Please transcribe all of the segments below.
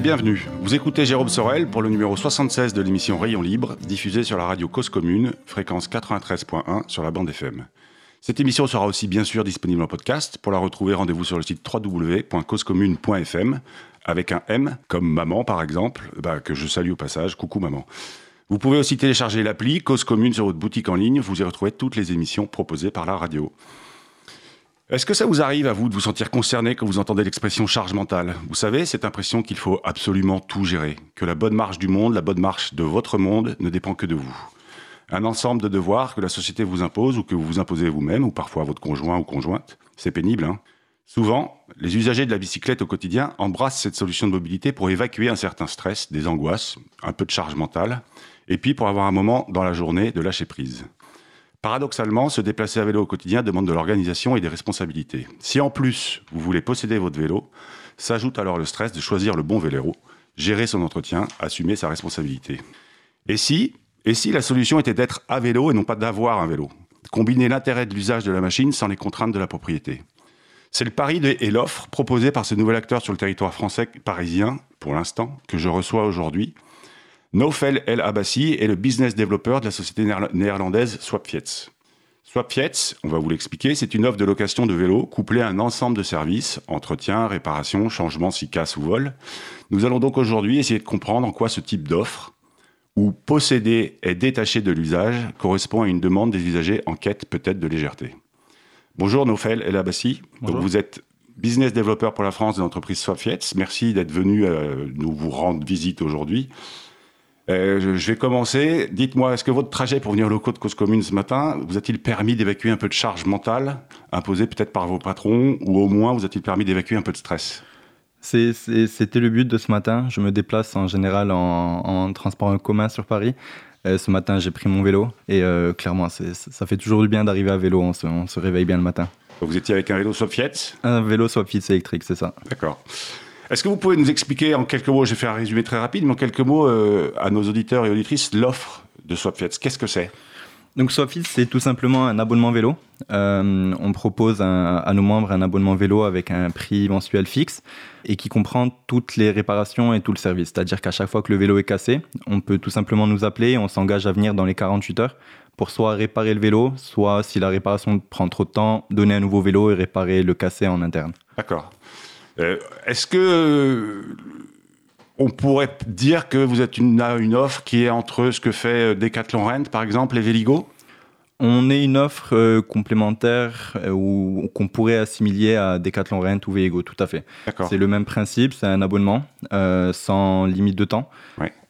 bienvenue. Vous écoutez Jérôme Sorel pour le numéro 76 de l'émission Rayon Libre, diffusée sur la radio Cause Commune, fréquence 93.1 sur la bande FM. Cette émission sera aussi bien sûr disponible en podcast. Pour la retrouver, rendez-vous sur le site www.causecommune.fm avec un M, comme maman par exemple, bah, que je salue au passage. Coucou maman. Vous pouvez aussi télécharger l'appli Cause Commune sur votre boutique en ligne. Vous y retrouvez toutes les émissions proposées par la radio. Est-ce que ça vous arrive à vous de vous sentir concerné quand vous entendez l'expression charge mentale Vous savez, cette impression qu'il faut absolument tout gérer, que la bonne marche du monde, la bonne marche de votre monde ne dépend que de vous. Un ensemble de devoirs que la société vous impose ou que vous vous imposez vous-même ou parfois votre conjoint ou conjointe. C'est pénible, hein Souvent, les usagers de la bicyclette au quotidien embrassent cette solution de mobilité pour évacuer un certain stress, des angoisses, un peu de charge mentale, et puis pour avoir un moment dans la journée de lâcher prise. Paradoxalement, se déplacer à vélo au quotidien demande de l'organisation et des responsabilités. Si en plus vous voulez posséder votre vélo, s'ajoute alors le stress de choisir le bon vélo, gérer son entretien, assumer sa responsabilité. Et si, et si la solution était d'être à vélo et non pas d'avoir un vélo? Combiner l'intérêt de l'usage de la machine sans les contraintes de la propriété. C'est le pari et l'offre proposée par ce nouvel acteur sur le territoire français parisien, pour l'instant, que je reçois aujourd'hui, Nofel El Abassi est le business developer de la société néerlandaise Swapfiets. Swapfiets, on va vous l'expliquer, c'est une offre de location de vélos couplée à un ensemble de services, entretien, réparation, changement si casse ou vol. Nous allons donc aujourd'hui essayer de comprendre en quoi ce type d'offre, où posséder est détaché de l'usage, correspond à une demande des usagers en quête peut-être de légèreté. Bonjour Nofel El Abassi, vous êtes business developer pour la France de l'entreprise Swapfiets. Merci d'être venu euh, nous vous rendre visite aujourd'hui. Euh, je, vais commencer. Dites-moi, est-ce que votre trajet pour venir au locaux de Cause Commune ce matin vous a-t-il permis d'évacuer un peu de charge mentale imposée peut-être par vos patrons ou au moins vous a-t-il permis d'évacuer un peu de stress? C'était le but de ce matin. Je me déplace en général en, transport en commun sur Paris. Euh, ce matin, j'ai pris mon vélo et euh, clairement, ça fait toujours du bien d'arriver à vélo. On se, on se, réveille bien le matin. Vous étiez avec un vélo Swapfiets Un vélo Swapfiets électrique, c'est ça. D'accord. Est-ce que vous pouvez nous expliquer en quelques mots, je vais faire un résumé très rapide, mais en quelques mots euh, à nos auditeurs et auditrices, l'offre de Swapfiets Qu'est-ce que c'est? Donc Swapfiets, c'est tout simplement un abonnement vélo. Euh, on propose à nos membres un abonnement vélo avec un prix mensuel fixe et qui comprend toutes les réparations et tout le service. C'est-à-dire qu'à chaque fois que le vélo est cassé, on peut tout simplement nous appeler et on s'engage à venir dans les 48 heures pour soit réparer le vélo, soit si la réparation prend trop de temps, donner un nouveau vélo et réparer le cassé en interne. D'accord. Euh, est-ce que euh, on pourrait dire que vous êtes une, une offre qui est entre ce que fait euh, Decathlon Rent, par exemple, et Véligo on est une offre complémentaire ou qu'on pourrait assimiler à Decathlon Rent ou Véligo, tout à fait. C'est le même principe, c'est un abonnement sans limite de temps.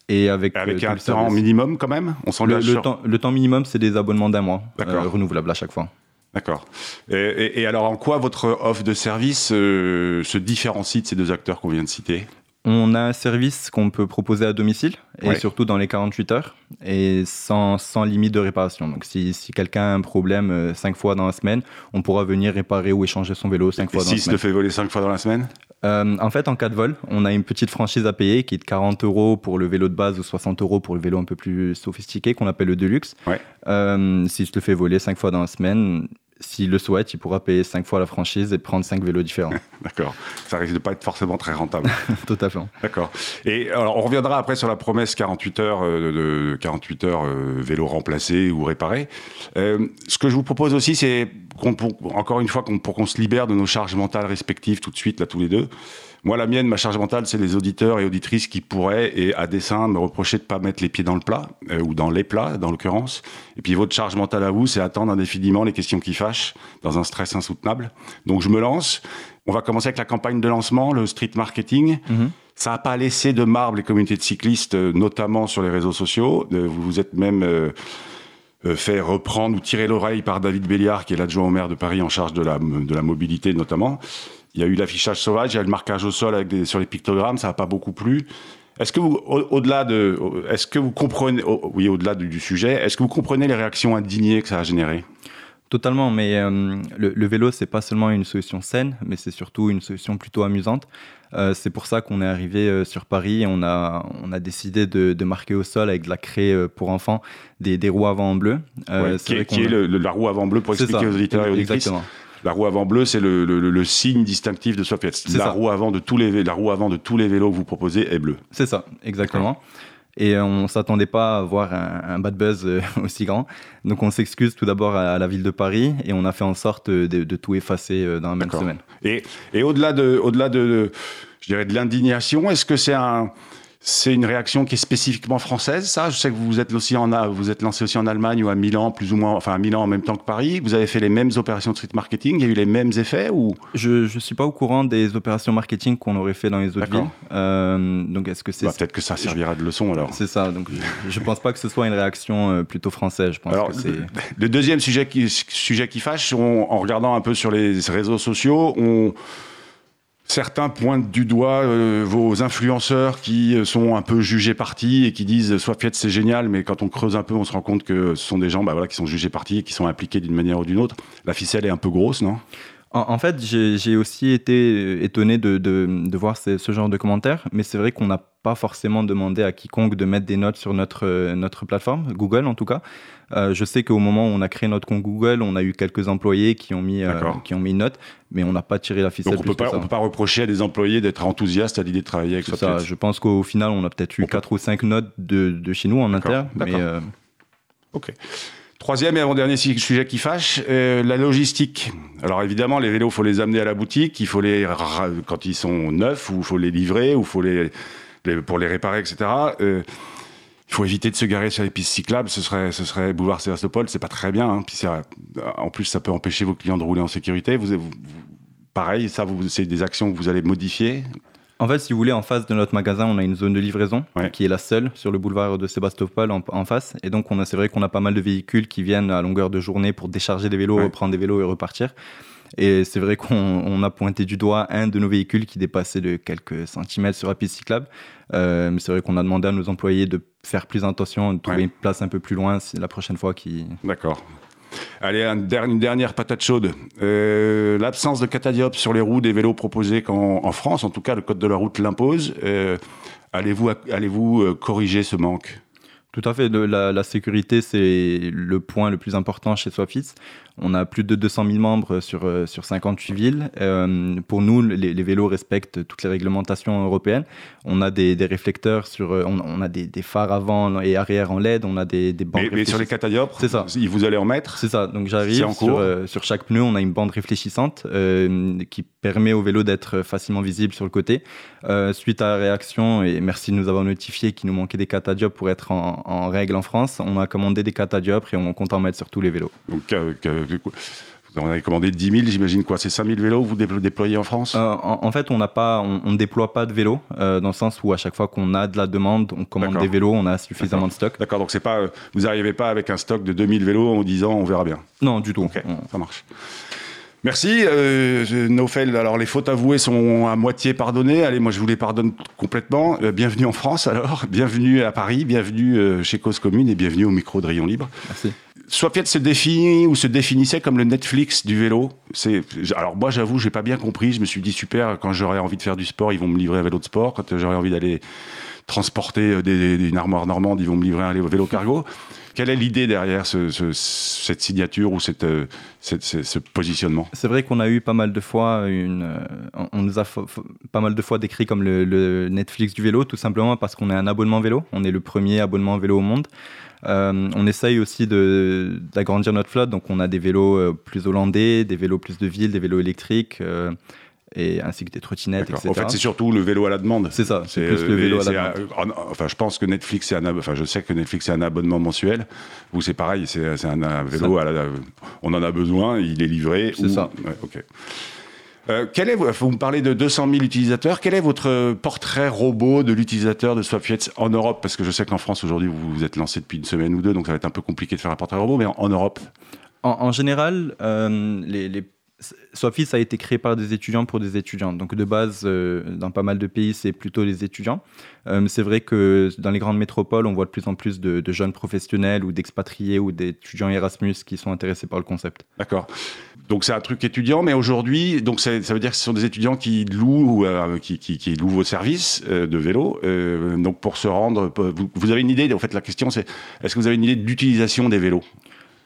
Et avec, avec un temps minimum quand même? On le, le, temps, le temps minimum, c'est des abonnements d'un mois, renouvelables à chaque fois. D'accord. Et, alors, en quoi votre offre de service euh, se différencie de ces deux acteurs qu'on vient de citer? On a un service qu'on peut proposer à domicile et surtout dans les 48 heures et sans, sans limite de réparation. Donc si, si quelqu'un a un problème 5 euh, fois dans la semaine, on pourra venir réparer ou échanger son vélo 5 fois dans la semaine. Si se fait voler 5 fois dans la semaine? Euh, En fait, en cas de vol, on a une petite franchise à payer qui est de 40 euros pour le vélo de base ou 60 euros pour le vélo un peu plus sophistiqué qu'on appelle le Deluxe. Ouais. Euh, si se le fait voler 5 fois dans la semaine, s'il le souhaite, il pourra payer 5 fois la franchise et prendre 5 vélos différents. D'accord. Ça risque de pas être forcément très rentable. Tout à fait. D'accord. Et alors, on reviendra après sur la promesse 48 heures euh, de 48 heures euh, vélo remplacé ou réparé. Euh, ce que je vous propose aussi, c'est encore une fois, pour qu'on se libère de nos charges mentales respectives tout de suite, là, tous les deux, moi, la mienne, ma charge mentale, c'est les auditeurs et auditrices qui pourraient, et à dessein, me reprocher de pas mettre les pieds dans le plat, euh, ou dans les plats, dans l'occurrence. Et puis, votre charge mentale à vous, c'est attendre indéfiniment les questions qui fâchent, dans un stress insoutenable. Donc, je me lance. On va commencer avec la campagne de lancement, le street marketing. Mhm. Ça n'a pas laissé de marbre les communautés de cyclistes, euh, notamment sur les réseaux sociaux. Euh, vous vous êtes même fait reprendre ou tirer l'oreille par David Béliard, qui est l'adjoint au maire de Paris en charge de la, de la mobilité notamment. Il y a eu l'affichage sauvage, il y a le marquage au sol avec des, sur les pictogrammes, ça n'a pas beaucoup plu. Est-ce que vous, au-delà de, est-ce que vous comprenez, oui, au-delà du, sujet, est-ce que vous comprenez les réactions indignées que ça a généré? Totalement, mais euh, le, le, vélo, c'est pas seulement une solution saine, mais c'est surtout une solution plutôt amusante. Euh, c'est pour ça qu'on est arrivé euh, sur Paris et on a, on a décidé de, de, marquer au sol avec de la craie pour enfants des, des roues avant bleu. qui, est, qui est le, la roue avant bleu pour expliquer aux auditeurs et aux Exactement. La roue avant bleue, c'est le, le- le signe distinctif de Sofiet. C'est La ça. roue avant de tous les la roue avant de tous les vélos que vous proposez est bleue. C'est ça, exactement. Et on s'attendait pas à voir un, un bad buzz euh, aussi grand. Donc on s'excuse tout d'abord à, à la ville de Paris et on a fait en sorte de, de tout effacer euh, dans la même semaine. Et, et au-delà de, au-delà de, de- je dirais de l'indignation, est-ce que c'est un, c'est une réaction qui est spécifiquement française, ça Je sais que vous vous êtes aussi en, vous êtes lancé aussi en Allemagne ou à Milan, plus ou moins, enfin à Milan en même temps que Paris. Vous avez fait les mêmes opérations de street marketing. Il y a eu les mêmes effets ou? Je ne suis pas au courant des opérations marketing qu'on aurait fait dans les autres villes. Euh, donc est-ce que c'est Bah, peut-être que ça servira de leçon alors. c'est ça Donc je, ne pense pas que ce soit une réaction euh, plutôt française. Je pense Alors, que c'est le deuxième sujet qui, sujet qui fâche, on- en regardant un peu sur les réseaux sociaux, on, certains pointent du doigt euh, vos influenceurs qui euh, sont un peu jugés partis et qui disent soit Fiat c'est génial, mais quand on creuse un peu, on se rend compte que ce sont des gens bah, voilà, qui sont jugés partis et qui sont impliqués d'une manière ou d'une autre. La ficelle est un peu grosse, non? En, en fait, j'ai aussi été euh, étonné de, de, de voir ce, ce genre de commentaires, mais c'est vrai qu'on n'a pas forcément demandé à quiconque de mettre des notes sur notre, euh, notre plateforme, Google en tout cas. Euh, je sais qu'au moment où on a créé notre compte Google, on a eu quelques employés qui ont mis, euh, qui ont mis une note, mais on n'a pas tiré la ficelle Donc on plus peut, pas, peut reprocher à des employés d'être enthousiastes à l'idée de travailler avec ça, je pense qu'au final, on a peut-être eu On peut- 4 ou 5 notes de, de chez nous en interne, mais d'accord. euh, Ok. Troisième et avant-dernier sujet qui fâche, euh, la logistique. Alors évidemment, les vélos, faut les amener à la boutique, il faut les quand ils sont neufs, ou il faut les livrer, ou faut les, pour les réparer, etc. Euh, il faut éviter de se garer sur les pistes cyclables. Ce serait, ce serait boulevard Sébastopol, c'est pas très bien. hein. En plus, ça peut empêcher vos clients de rouler en sécurité. Vous, pareil, ça, c'est des actions que vous allez modifier. En fait, si vous voulez, en face de notre magasin, on a une zone de livraison Ouais. qui est la seule sur le boulevard de Sébastopol en, en face. Et donc, c'est vrai qu'on a pas mal de véhicules qui viennent à longueur de journée pour décharger des vélos, Ouais. reprendre des vélos et repartir. Et c'est vrai qu'on on a pointé du doigt un de nos véhicules qui dépassait de quelques centimètres sur la piste cyclable. Euh, mais c'est vrai qu'on a demandé à nos employés de faire plus attention, de trouver Ouais. une place un peu plus loin la prochaine fois qui. D'accord. Allez, une dernière patate chaude. Euh, L'absence de catadioptre sur les roues des vélos proposés en France, en tout cas, le code de la route l'impose. Euh, Allez-vous allez-vous euh, corriger ce manque? Tout à fait. Le- la, la sécurité, c'est le point le plus important chez Swapfits. On a plus de 200 000 membres sur, euh, sur 58 villes. Euh, pour nous, les, les vélos respectent toutes les réglementations européennes. On a des, des réflecteurs, sur, euh, on, on a des, des phares avant et arrière en LED, on a des, des bandes mais, mais sur les catadioptres, C'est ça. si vous allez en mettre C'est ça. Donc j'arrive sur, euh, chaque pneu, on a une bande réfléchissante euh, qui permet au vélo d'être facilement visible sur le côté. Suite à la réaction, et merci de nous avoir notifié qu'il nous manquait des catadioptres pour être en, en règle en France, on a commandé des catadioptres et on compte en mettre sur tous les vélos. Donc, euh, que- que- vous en avez commandé 10 000, j'imagine quoi C'est 5 000 vélos que vous déplo- déployez en France? Euh, en, en fait, on n'a pas, on, on ne déploie pas de vélos euh, dans le sens où à chaque fois qu'on a de la demande, on commande des vélos, on a suffisamment de stock. D'accord, donc c'est pas, vous n'arrivez pas avec un stock de 2000 vélos en disant on verra bien? Non, du tout. On- ça marche. Merci, euh, Nofel. Alors, les fautes avouées sont à moitié pardonnées. Allez, moi, je vous les pardonne complètement. Euh, bienvenue en France, alors. Bienvenue à Paris, bienvenue euh, chez Cause Commune et bienvenue au micro de Rayon Libre. Merci. Swafiat se définit ou se définissait comme le Netflix du vélo. C'est alors moi j'avoue j'ai pas bien compris. Je me suis dit super quand j'aurais envie de faire du sport ils vont me livrer un vélo de sport. Quand euh, j'aurais envie d'aller transporter des, des- une armoire normande ils vont me livrer un vélo cargo. Quelle est l'idée derrière ce- ce- cette signature ou euh, ce, positionnement? C'est vrai qu'on a eu pas mal de fois une, euh, on- nous a pas mal de fois décrit comme le, Netflix du vélo, tout simplement parce qu'on est un abonnement vélo. On est le premier abonnement vélo au monde. Euh, on essaye aussi d'agrandir notre flotte, donc on a des vélos plus hollandais, des vélos plus de ville, des vélos électriques, et ainsi que des trottinettes, etc. En fait c'est surtout le vélo à la demande. C'est ça, c'est plus le euh, vélo à la demande. un- en- enfin, je pense que Netflix, c'est un, enfin, je sais que Netflix, c'est un abonnement mensuel. Vous, c'est pareil, c'est c'est un, un vélo. À la, on en a besoin, il est livré. C'est ou- ça. Ouais, ok. Euh, quel est, vous me parlez de 200 000 utilisateurs. Quel est votre portrait robot de l'utilisateur de Swapfiets en Europe? Parce que je sais qu'en France aujourd'hui vous vous êtes lancé depuis une semaine ou deux, donc ça va être un peu compliqué de faire un portrait robot. Mais en, en Europe, En, en général, euh, les, les... Swapfits a été créé par des étudiants pour des étudiants. Donc de base, euh, dans pas mal de pays, c'est plutôt les étudiants. Euh, c'est vrai que dans les grandes métropoles, on voit de plus en plus de, jeunes professionnels ou d'expatriés ou d'étudiants Erasmus qui sont intéressés par le concept. D'accord. Donc c'est un truc étudiant, mais aujourd'hui, donc ça veut dire que ce sont des étudiants qui louent, ou, euh, qui, louent vos services euh, de vélo. donc pour se rendre, vous, vous avez une idée. En fait, la question c'est, est-ce que vous avez une idée de l'utilisation des vélos?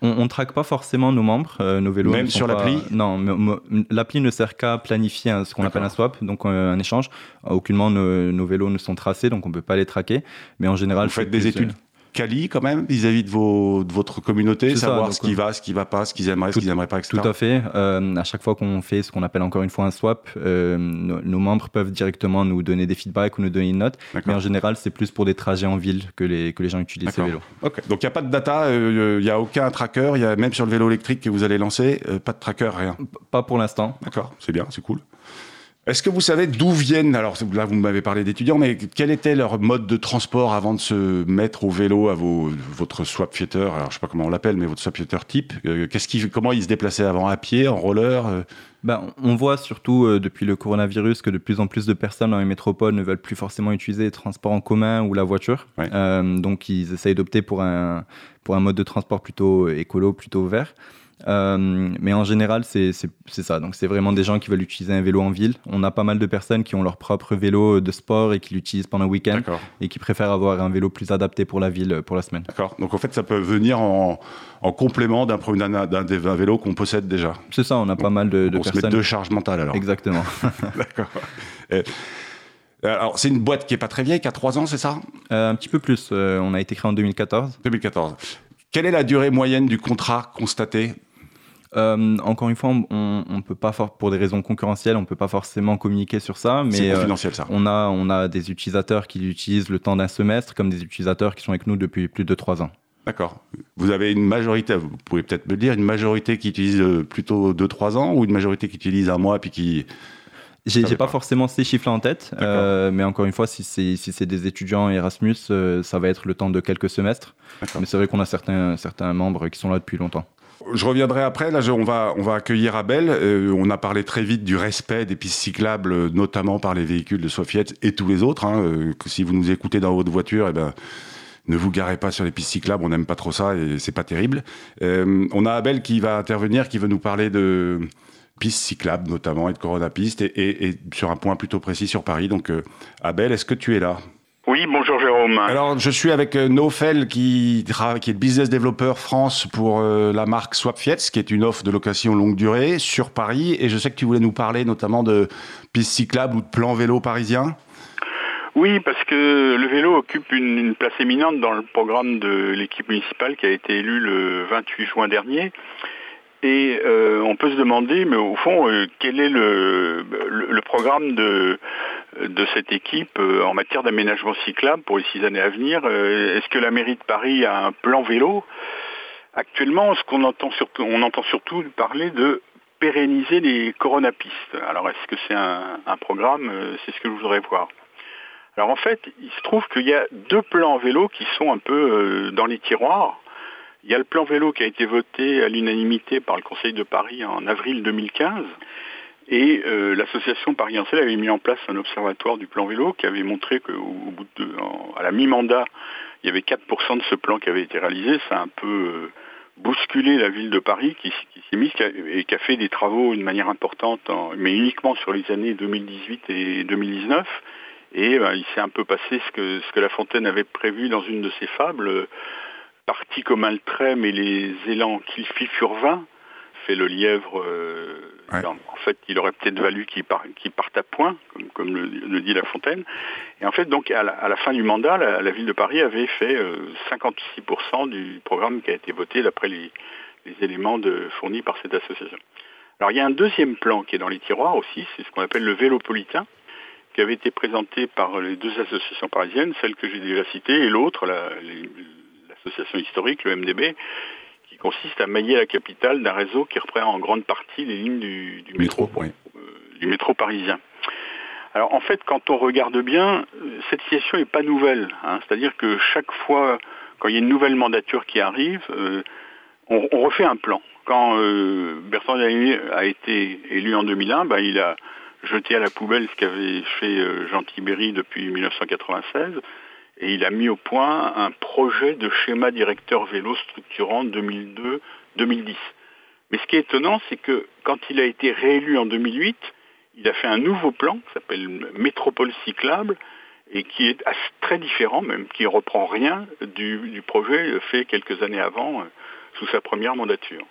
On ne traque pas forcément nos membres, euh, nos vélos. Même sur l'appli Non, l'appli ne sert qu'à planifier ce qu'on appelle un swap, donc un échange. Aucunement nos, vélos ne sont tracés, donc on ne peut pas les traquer. Mais en général, vous faites des études quali quand même vis-à-vis de, vos, de votre communauté, savoir ce qui va, ce qui va pas, ce qu'ils aimeraient, ce qu'ils n'aimeraient pas, etc. Tout à fait. Euh, à chaque fois qu'on fait ce qu'on appelle encore une fois un swap, euh, nos, membres peuvent directement nous donner des feedbacks ou nous donner une note. Mais en général, c'est plus pour des trajets en ville que les, que les gens utilisent ces vélos. Donc il n'y a pas de data, euh, il n'y a aucun tracker, y a même sur le vélo électrique que vous allez lancer, pas de tracker, rien. Pas pour l'instant. D'accord, c'est bien, c'est cool. Est-ce que vous savez d'où viennent, alors là vous m'avez parlé d'étudiants, mais quel était leur mode de transport avant de se mettre au vélo à vos, votre swap fitter, alors je sais pas comment on l'appelle, mais votre swap fitter type, euh, qu'est-ce qui, comment ils se déplaçaient avant à pied, en roller euh? ben, On voit surtout euh, depuis le coronavirus que de plus en plus de personnes dans les métropoles ne veulent plus forcément utiliser les transports en commun ou la voiture, donc ils essayent d'opter pour un, pour un mode de transport plutôt écolo, plutôt vert. Euh, mais en général, c'est ça. Donc, c'est vraiment des gens qui veulent utiliser un vélo en ville. On a pas mal de personnes qui ont leur propre vélo de sport et qui l'utilisent pendant le week-end et qui préfèrent avoir un vélo plus adapté pour la ville pour la semaine. D'accord. Donc, en fait, ça peut venir en, en complément d'un vélo qu'on possède déjà. C'est ça. On a pas mal de, de on personnes. Se met deux charges mentales alors. Exactement. D'accord. Alors, c'est une boîte qui est pas très vieille, qui a 3 ans, c'est ça? Euh, Un petit peu plus. Euh, on a été créé en 2014. 2014. Quelle est la durée moyenne du contrat constaté euh, encore une fois, on, on peut pas pour des raisons concurrentielles, on peut pas forcément communiquer sur ça, mais euh, confidentiel, ça. on a on a des utilisateurs qui l'utilisent le temps d'un semestre, comme des utilisateurs qui sont avec nous depuis plus de trois ans. D'accord. Vous avez une majorité, vous pouvez peut-être me le dire, une majorité qui utilise euh, plutôt 2-3 ans ou une majorité qui utilise un mois puis qui. J'ai pas, pas, forcément ces chiffres en tête, euh, mais encore une fois, si c'est si des étudiants Erasmus, ça va être le temps de quelques semestres. Mais c'est vrai qu'on a certains, certains membres qui sont là depuis longtemps. Je reviendrai après. Là, on, va, on va accueillir Abel. Euh, on a parlé très vite du respect des pistes cyclables, notamment par les véhicules de Sofiet et tous les autres. Hein, euh, si vous nous écoutez dans votre voiture, eh ben, ne vous garez pas sur les pistes cyclables. On n'aime pas trop ça et c'est pas terrible. Euh, on a Abel qui va intervenir, qui veut nous parler de pistes cyclables notamment et de Corona Piste et, et, sur un point plutôt précis sur Paris. Donc, Abel, est-ce que tu es là? Oui, bonjour Jérôme. Alors, je suis avec euh, Nofel, qui, qui est business developer France pour euh, la marque Swapfiets, qui est une offre de location longue durée sur Paris. Et je sais que tu voulais nous parler notamment de pistes cyclables ou de plans vélo parisiens. Oui, parce que le vélo occupe une, place éminente dans le programme de l'équipe municipale qui a été élue le 28 juin dernier. Et euh, on peut se demander, mais au fond, quel est le, le programme de, de cette équipe euh, en matière d'aménagement cyclable pour les six années à venir. Euh, est-ce que la mairie de Paris a un plan vélo? Actuellement, on entend surtout parler de pérenniser les coronapistes. Alors, est-ce que c'est un, programme? Euh, C'est ce que je voudrais voir. Alors, en fait, il se trouve qu'il y a deux plans vélo qui sont un peu dans les tiroirs. Il y a le plan vélo qui a été voté à l'unanimité par le Conseil de Paris en avril 2015 et euh, l'association Paris Ancel avait mis en place un observatoire du plan vélo qui avait montré qu'au la mi-mandat, il y avait 4% de ce plan qui avait été réalisé. Ça a un peu euh, bousculé la ville de Paris qui, s'est mise et qui a fait des travaux d'une manière importante, mais uniquement sur les années 2018 et 2019. Et ben, il s'est un peu passé ce que, ce que La Fontaine avait prévu dans une de ses fables, euh, parti comme un trait, mais les élans qu'il fit furent vains fait le lièvre. Euh, en fait, il aurait peut-être valu qu'il parte à point, comme, le, dit La Fontaine. Et en fait, donc, à la, fin du mandat, la, ville de Paris avait fait 56% euh, du programme qui a été voté d'après les, éléments fournis par cette association. Alors, il y a un deuxième plan qui est dans les tiroirs aussi, c'est ce qu'on appelle le vélopolitain, qui avait été présenté par les deux associations parisiennes, celle que j'ai déjà citée et l'autre, l'association historique, le MDB, consiste à mailler la capitale d'un réseau qui reprend en grande partie les lignes du, métro, euh, du métro parisien. Alors en fait, quand on regarde bien, cette situation n'est pas nouvelle. Hein. C'est-à-dire que chaque fois, quand il y a une nouvelle mandature qui arrive, euh, on, refait un plan. Quand euh, Bertrand Delanoë a été élu en 2001, ben, il a jeté à la poubelle ce qu'avait fait Jean Tibéry depuis 1996 et il a mis au point un projet de schéma directeur vélo structurant 2002-2010. Mais ce qui est étonnant, c'est que quand il a été réélu en 2008, il a fait un nouveau plan qui s'appelle Métropole cyclable et qui est très différent même, qui ne reprend rien du, projet fait quelques années avant, sous sa première mandature.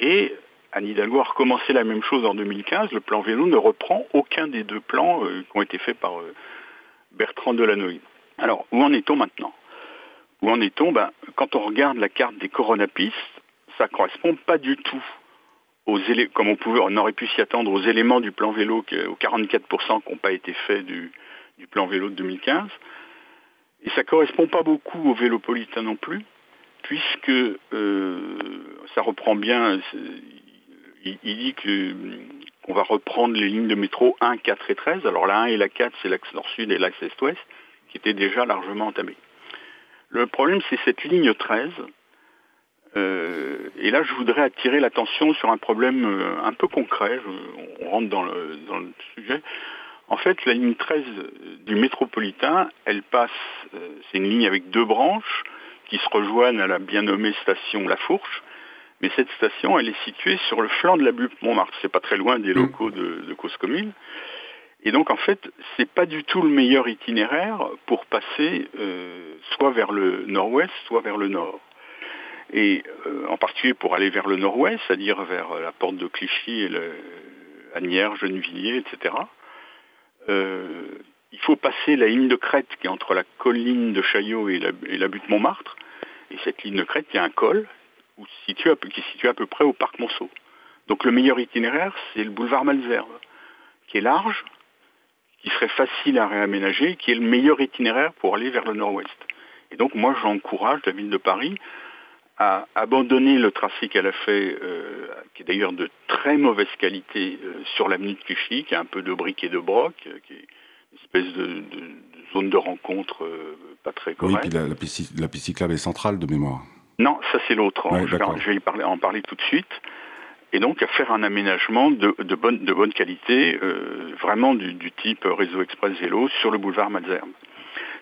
Et Anne Hidalgo a recommencé la même chose en 2015. Le plan vélo ne reprend aucun des deux plans euh, qui ont été faits par euh, Bertrand Delanoï. Alors, où en est-on maintenant? Où en est-on? Ben, Quand on regarde la carte des coronapistes, ça ne correspond pas du tout aux comme on, pouvait, on aurait pu s'y attendre, aux éléments du plan vélo, aux 44% qui n'ont pas été faits du, plan vélo de 2015. Et ça ne correspond pas beaucoup au vélopolitain non plus, puisque euh, ça reprend bien, il, dit qu'on va reprendre les lignes de métro 1, 4 et 13. Alors la 1 et la 4, c'est l'axe nord-sud et l'axe est-ouest, qui étaient déjà largement entamés. Le problème, c'est cette ligne 13. Euh, et là, je voudrais attirer l'attention sur un problème euh, un peu concret. on rentre dans le, sujet. En fait, la ligne 13 du métropolitain, elle passe, euh, c'est une ligne avec deux branches qui se rejoignent à la bien nommée station La Fourche. Mais cette station, elle est située sur le flanc de la butte Montmartre. C'est pas très loin des mmh. locaux de, de Cause Commune. Et donc en fait, c'est pas du tout le meilleur itinéraire pour passer euh, soit vers le nord-ouest, soit vers le nord. Et euh, en particulier pour aller vers le nord-ouest, c'est-à-dire vers la porte de Clichy et le, Agnières, Gennevilliers, etc. Euh, il faut passer la ligne de crête qui est entre la colline de Chaillot et la, et la butte Montmartre. Et cette ligne de crête, il y a un col qui est situé à peu près au parc Monceau. Donc le meilleur itinéraire, c'est le boulevard Malzerbe, qui est large, qui serait facile à réaménager, qui est le meilleur itinéraire pour aller vers le nord-ouest. Et donc moi j'encourage la ville de Paris à abandonner le tracé qu'elle a fait, euh, qui est d'ailleurs de très mauvaise qualité euh, sur l'avenue de Clichy, qui a un peu de briques et de broc, euh, qui est une espèce de, zone de rencontre pas très correcte. Oui, puis la, piste, cyclable est centrale de mémoire. Non, ça c'est l'autre. je, vais, en parler tout de suite et donc à faire un aménagement de, bonne, qualité, euh, vraiment du, type réseau express vélo sur le boulevard Malzerbe.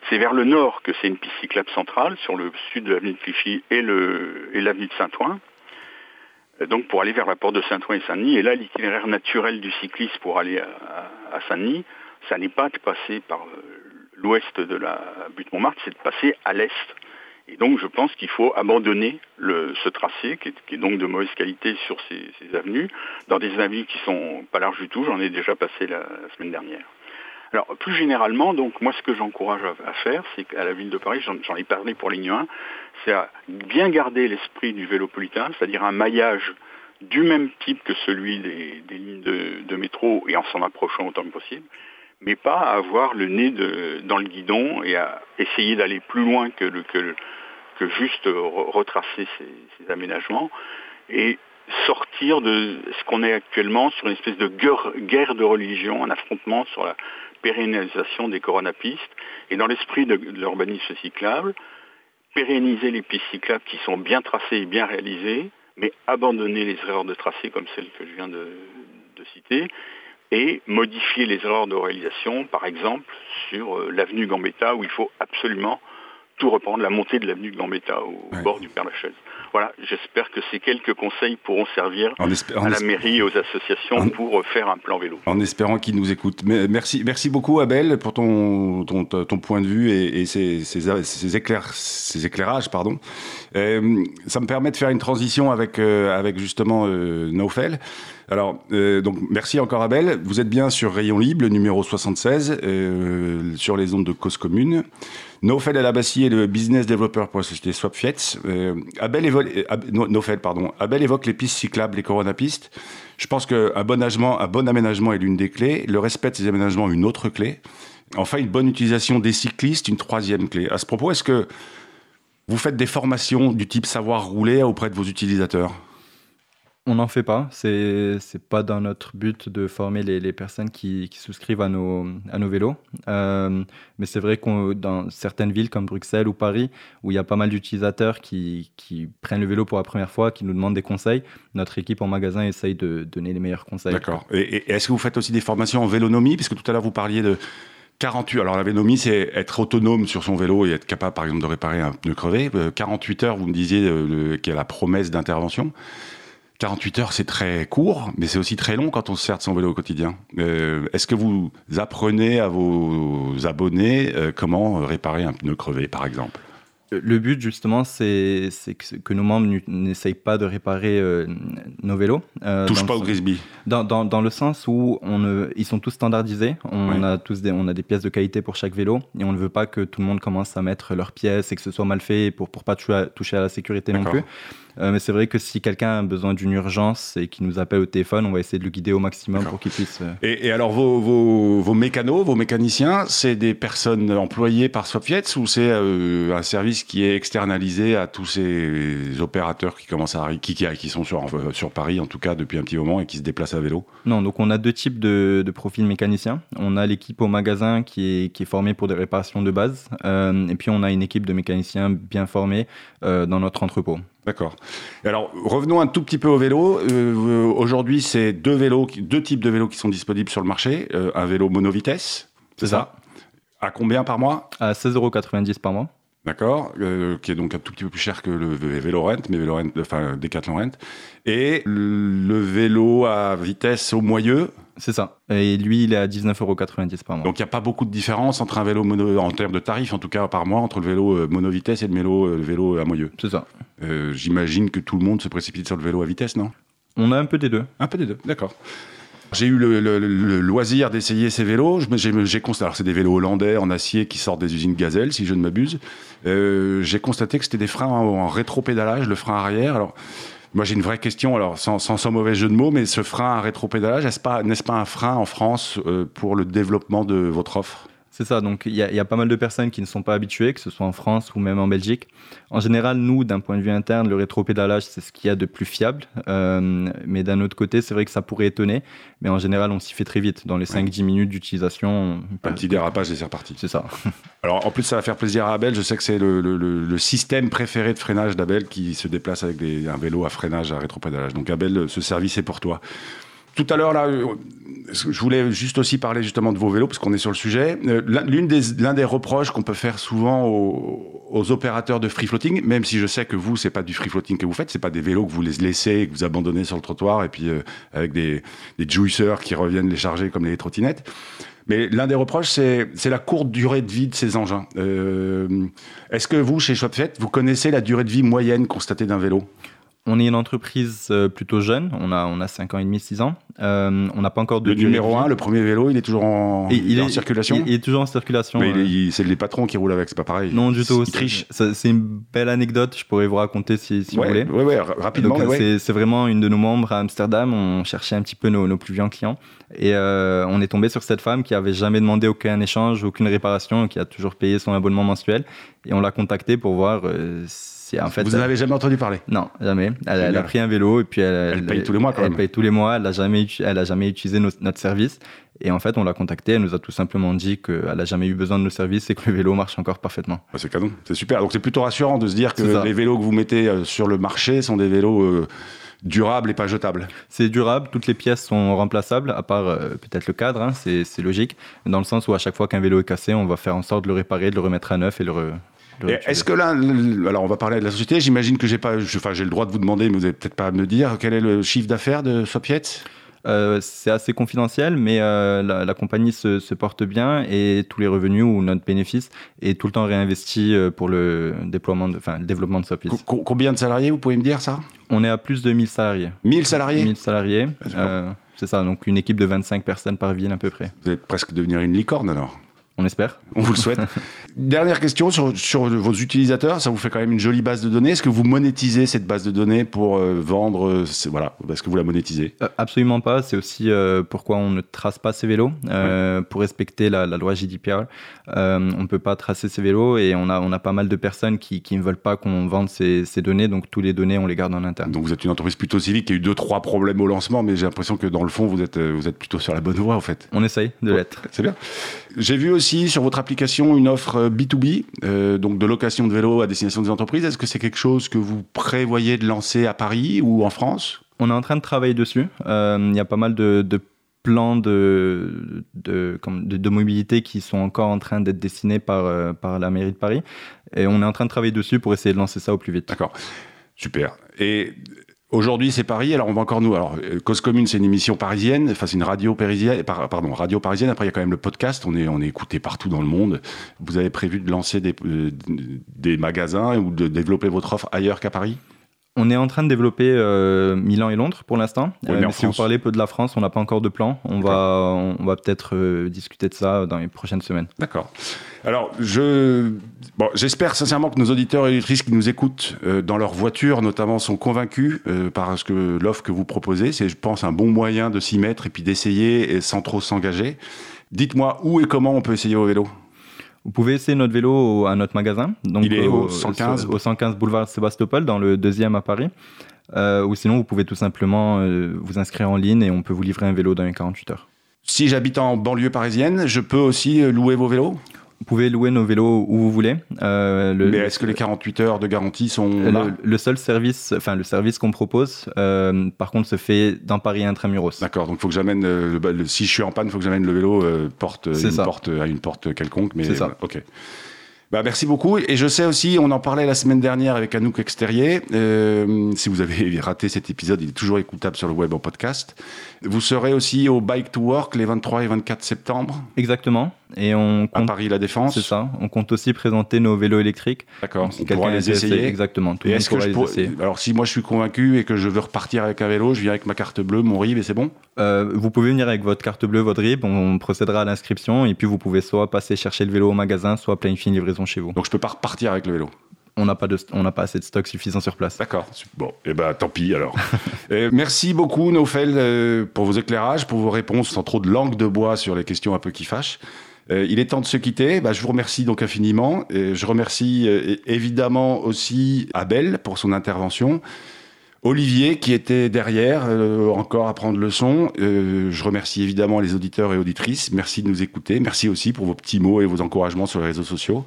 C'est vers le nord que c'est une piste cyclable centrale, sur le sud de l'avenue de Clichy et l'avenue de Saint-Ouen. Donc pour aller vers la porte de Saint-Ouen et Saint-Denis. Et là, l'itinéraire naturel du cycliste pour aller à, Saint-Denis, ça n'est pas de passer par euh, l'ouest de la butte Montmartre, c'est de passer à l'est. Et donc je pense qu'il faut abandonner ce tracé, qui est, donc de mauvaise qualité sur ces, avenues, dans des avenues qui sont pas larges du tout, j'en ai déjà passé la, semaine dernière. Alors plus généralement, donc moi ce que j'encourage à, faire, c'est qu'à la ville de Paris, j'en ai parlé pour ligne 1, c'est à bien garder l'esprit du vélopolitain, c'est-à-dire un maillage du même type que celui des, lignes de, métro et en s'en approchant autant que possible, mais pas à avoir le nez dans le guidon et à essayer d'aller plus loin que, le, que, que juste retracer ces, aménagements et sortir de ce qu'on est actuellement sur une espèce de guerre, de religion, un affrontement sur la pérennisation des coronapistes et dans l'esprit de, l'urbanisme cyclable, pérenniser les pistes cyclables qui sont bien tracées et bien réalisées, mais abandonner les erreurs de tracé comme celles que je viens de, de citer et modifier les erreurs de réalisation, par exemple sur euh, l'avenue Gambetta où il faut absolument tout reprendre, la montée de l'avenue de Gambetta au bord du Père Lachaise. Voilà, j'espère que ces quelques conseils pourront servir à la mairie et aux associations pour faire un plan vélo. En espérant qu'ils nous écoutent. Merci, merci beaucoup Abel pour ton, ton, ton point de vue et, ces, ces, éclairages. Pardon. Euh, ça me permet de faire une transition avec, euh, avec justement euh, Naufel. Alors, euh, donc, merci encore Abel. Vous êtes bien sur Rayon Libre, numéro 76, euh, sur les ondes de cause commune. Nofel Alabassi est le business developer pour la société Swapfiets. Euh, Abel, évoque, euh, pardon. Abel évoque les pistes cyclables, les coronapistes. Je pense qu'un bon, bon aménagement est l'une des clés. Le respect de ces aménagements, une autre clé. Enfin, une bonne utilisation des cyclistes, une troisième clé. À ce propos, est-ce que vous faites des formations du type savoir rouler auprès de vos utilisateurs? On n'en fait pas. C'est n'est pas dans notre but de former les, personnes qui, souscrivent à nos, vélos. Euh, mais c'est vrai que dans certaines villes comme Bruxelles ou Paris, où il y a pas mal d'utilisateurs qui, prennent le vélo pour la première fois, qui nous demandent des conseils, notre équipe en magasin essaye de donner les meilleurs conseils. D'accord. Et, est-ce que vous faites aussi des formations en vélonomie? Puisque tout à l'heure, vous parliez de 48 alors la vélonomie, c'est être autonome sur son vélo et être capable, par exemple, de réparer un pneu crevé. 48 euh, heures, vous me disiez qu'il y a la promesse d'intervention. 48 heures, c'est très court, mais c'est aussi très long quand on se sert de son vélo au quotidien. Euh, est-ce que vous apprenez à vos abonnés euh, comment réparer un pneu crevé, par exemple? Le but, justement, c'est que, nos membres n'essayent pas de réparer euh, nos vélos. Euh, Touche pas au Grisby. Dans, dans, le sens où on ils sont tous standardisés. On, a tous des, on a des pièces de qualité pour chaque vélo et on ne veut pas que tout le monde commence à mettre leurs pièces et que ce soit mal fait pour ne pas toucher à la sécurité non plus. Euh, mais c'est vrai que si quelqu'un a besoin d'une urgence et qui nous appelle au téléphone, on va essayer de le guider au maximum pour qu'il puisse. Euh, et, alors, vos, vos, vos, mécanos, vos mécaniciens, c'est des personnes employées par Swapfiets ou c'est euh, un service qui est externalisé à tous ces opérateurs qui commencent à qui, qui, qui sont sur, sur Paris, en tout cas, depuis un petit moment et qui se déplacent à vélo? Non, donc on a deux types de, de profils mécaniciens. On a l'équipe au magasin qui est, qui est formée pour des réparations de base. et puis, on a une équipe de mécaniciens bien formés dans notre entrepôt. D'accord. Alors revenons un tout petit peu au vélo. Euh, aujourd'hui, c'est deux vélos, deux types de vélos qui sont disponibles sur le marché. Euh, un vélo monovitesse, c'est ça. À combien par mois? À 16,90 euros par mois. D'accord, euh, qui est donc un tout petit peu plus cher que le vélo rent, mais vélo rent, enfin Decathlon rent. Et le vélo à vitesse au moyeu, c'est ça. Et lui, il est à 19,90€ par mois. Donc il n'y a pas beaucoup de différence entre un vélo mono, en termes de tarifs, en tout cas par mois, entre le vélo euh, mono-vitesse et le vélo, euh, le vélo à moyeu. C'est ça. Euh, j'imagine que tout le monde se précipite sur le vélo à vitesse, non? On a un peu des deux. Un peu des deux, d'accord. J'ai eu le, loisir d'essayer ces vélos. J'ai constaté, alors c'est des vélos hollandais en acier qui sortent des usines Gazelle, si je ne m'abuse. j'ai constaté que c'était des freins en, en rétro-pédalage, le frein arrière. Alors moi, j'ai une vraie question, alors sans, sans, mauvais jeu de mots, mais ce frein à rétropédalage, n'est-ce pas, pas un frein en France euh, pour le développement de votre offre? C'est ça, donc il y, a pas mal de personnes qui ne sont pas habituées, que ce soit en France ou même en Belgique. En général, nous, d'un point de vue interne, le rétropédalage, c'est ce qu'il y a de plus fiable. Euh, mais d'un autre côté, c'est vrai que ça pourrait étonner. Mais en général, on s'y fait très vite. Dans les 5-10 minutes d'utilisation. Un petit dérapage et c'est reparti. C'est ça. Alors en plus, ça va faire plaisir à Abel. Je sais que c'est le, système préféré de freinage d'Abel qui se déplace avec un vélo à freinage à rétropédalage. Donc Abel, ce service est pour toi. Tout à l'heure, là, euh, je voulais juste aussi parler justement de vos vélos, parce qu'on est sur le sujet. Euh, l'une des, l'un des reproches qu'on peut faire souvent aux, opérateurs de free floating, même si je sais que vous, c'est pas du free floating que vous faites, c'est pas des vélos que vous les laissez que vous abandonnez sur le trottoir, et puis euh, avec des, des juiceurs qui reviennent les charger comme les trottinettes. Mais l'un des reproches, c'est, la courte durée de vie de ces engins. est-ce que vous, chez Shopfet, vous connaissez la durée de vie moyenne constatée d'un vélo? On est une entreprise euh, plutôt jeune, on a, on a 5 ans et demi, 6 ans. Euh, on n'a pas encore de. Le numéro 1, le premier vélo, il est toujours en, il, est, en circulation il, est toujours en circulation. Mais c'est les patrons qui roulent avec, c'est pas pareil. Non, du tout. C'est une belle anecdote, je pourrais vous raconter si, si vous voulez. Oui, ouais, rapidement. C'est vraiment une de nos membres à Amsterdam, on cherchait un petit peu nos, nos plus vieux clients. Et euh, on est tombé sur cette femme qui avait jamais demandé aucun échange, aucune réparation, qui a toujours payé son abonnement mensuel. Et on l'a contactée pour voir fait, Vous n'en avez jamais entendu parler? Non, jamais. Elle, a pris un vélo et puis elle, elle paye tous les mois quand elle paye tous les mois. Elle n'a jamais, elle a jamais utilisé notre service. Et en fait, on l'a contactée. Elle nous a tout simplement dit qu'elle n'a jamais eu besoin de nos services et que le vélo marche encore parfaitement. Bah, c'est canon, c'est super. Donc c'est plutôt rassurant de se dire que les vélos que vous mettez euh, sur le marché sont des vélos. Euh, durables et pas jetables. C'est durable, toutes les pièces sont remplaçables, à part euh, peut-être le cadre, hein, c'est logique, dans le sens où à chaque fois qu'un vélo est cassé, on va faire en sorte de le réparer, de le remettre à neuf et le, est-ce que là, alors on va parler de la société, j'imagine que j'ai pas, enfin j'ai le droit de vous demander, mais vous n'avez peut-être pas à me dire quel est le chiffre d'affaires de Sopiet euh, c'est assez confidentiel, mais euh, la, compagnie se, porte bien et tous les revenus ou notre bénéfice est tout le temps réinvesti euh, pour le déploiement, de, enfin, le développement de Sopiet. combien de salariés, vous pouvez me dire ça? On est à plus de 1000 salariés. 1000 salariés? 1000 salariés. C'est ça, donc une équipe de 25 personnes par ville à peu près. Vous êtes presque devenir une licorne alors on espère. On vous le souhaite. Dernière question sur, sur, vos utilisateurs. Ça vous fait quand même une jolie base de données. Est-ce que vous monétisez cette base de données pour euh, vendre euh, Voilà, est-ce que vous la monétisez? Euh, Absolument pas. C'est aussi pourquoi on ne trace pas ces vélos. Pour respecter la, loi GDPR, on ne peut pas tracer ces vélos et on a, on a pas mal de personnes qui, qui ne veulent pas qu'on vende ces, ces, données. Donc, tous les données, on les garde en interne. Donc, vous êtes une entreprise plutôt civique qui a eu deux, trois problèmes au lancement, mais j'ai l'impression que dans le fond, vous êtes, vous êtes plutôt sur la bonne voie, en fait. On essaye de l'être. C'est bien. J'ai vu aussi sur votre application une offre B2B, euh, donc de location de vélos à destination des entreprises. Est-ce que c'est quelque chose que vous prévoyez de lancer à Paris ou en France? On est en train de travailler dessus. Euh, il y a pas mal de, plans de, de, de, mobilité qui sont encore en train d'être dessinés par, euh, par la mairie de Paris. Et on est en train de travailler dessus pour essayer de lancer ça au plus vite. D'accord. Super. Et Aujourd'hui, c'est Paris. Alors, on va encore nous. Alors, euh, Cause Commune, c'est une émission parisienne. Enfin, c'est une radio parisienne. Pardon, radio parisienne. Après, il y a quand même le podcast. On est, on est écouté partout dans le monde. Vous avez prévu de lancer des, euh, des magasins ou de développer votre offre ailleurs qu'à Paris? On est en train de développer euh, Milan et Londres pour l'instant. mais si vous parlez peu de la France, on n'a pas encore de plan. On va, on va peut-être discuter de ça dans les prochaines semaines. D'accord. Alors, je, bon, j'espère sincèrement que nos auditeurs et auditrices qui nous écoutent euh, dans leur voiture, notamment, sont convaincus euh, par ce que l'offre que vous proposez. C'est, je pense, un bon moyen de s'y mettre et puis d'essayer et sans trop s'engager. Dites-moi où et comment on peut essayer au vélo. Vous pouvez essayer notre vélo à notre magasin. Donc Il est au, 115 au 115 boulevard Sébastopol, dans le deuxième à Paris. Euh, ou sinon, vous pouvez tout simplement vous inscrire en ligne et on peut vous livrer un vélo dans les 48 heures. Si j'habite en banlieue parisienne, je peux aussi louer vos vélos? Vous pouvez louer nos vélos où vous voulez. Euh, Mais est-ce que les 48 heures de garantie sont là le, seul service, enfin le service qu'on propose, euh, par contre, se fait dans Paris intramuros. D'accord. Donc, faut que j'amène le, si je suis en panne, il faut que j'amène le vélo euh, porte, une porte à une porte quelconque. Mais c'est ça. ok. Bah, merci beaucoup. Et je sais aussi, on en parlait la semaine dernière avec Anouk Extérier. Euh, si vous avez raté cet épisode, il est toujours écoutable sur le web en podcast. Vous serez aussi au Bike to Work les 23 et 24 septembre. Exactement. Et on compte, à Paris La Défense. C'est ça. On compte aussi présenter nos vélos électriques. D'accord. On pourra les essayer. Exactement. Tout est-ce que je Alors si moi je suis convaincu et que je veux repartir avec un vélo, je viens avec ma carte bleue, mon RIB et c'est bon euh, Vous pouvez venir avec votre carte bleue, votre RIB. On procédera à l'inscription et puis vous pouvez soit passer chercher le vélo au magasin, soit planifier une livraison chez vous. Donc je peux pas repartir avec le vélo on n'a pas, de, on pas assez de stock suffisant sur place. D'accord. Bon, et eh ben tant pis alors. merci beaucoup, Nofel, euh, pour vos éclairages, pour vos réponses sans trop de langue de bois sur les questions un peu qui fâchent. Euh, il est temps de se quitter. Bah, je vous remercie donc infiniment. Je remercie euh, évidemment aussi Abel pour son intervention. Olivier qui était derrière, encore à prendre le son. je remercie évidemment les auditeurs et auditrices. Merci de nous écouter. Merci aussi pour vos petits mots et vos encouragements sur les réseaux sociaux.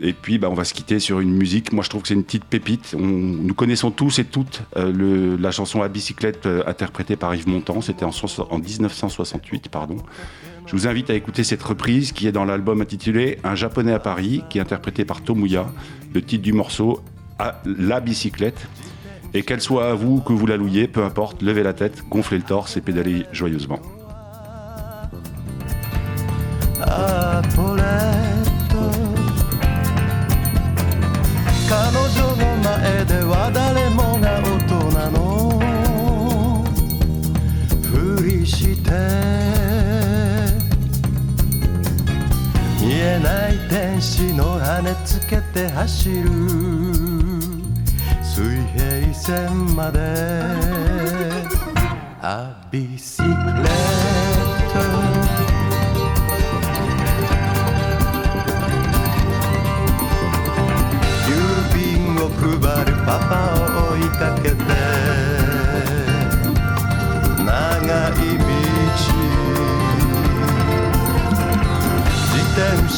Et puis, bah, on va se quitter sur une musique. Moi, je trouve que c'est une petite pépite. nous connaissons tous et toutes euh, la chanson à bicyclette euh, interprétée par Yves Montand. C'était en, 1968, pardon. Je vous invite à écouter cette reprise qui est dans l'album intitulé Un japonais à Paris, qui est interprété par Tomuya. Le titre du morceau, à La bicyclette. Et qu'elle soit à vous, que vous la louiez, peu importe, levez la tête, gonflez le torse et pédalez joyeusement. 見えない天使の羽つけて走る。水平線まで。アビシレット。郵便を配るパパを追いかけて。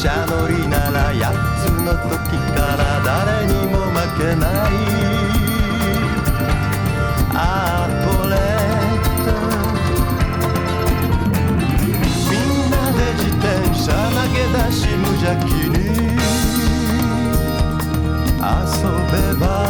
車乗りならやつの時から誰にも負けない。アートレっトみんなで自転車投げ出し無邪気に。遊べば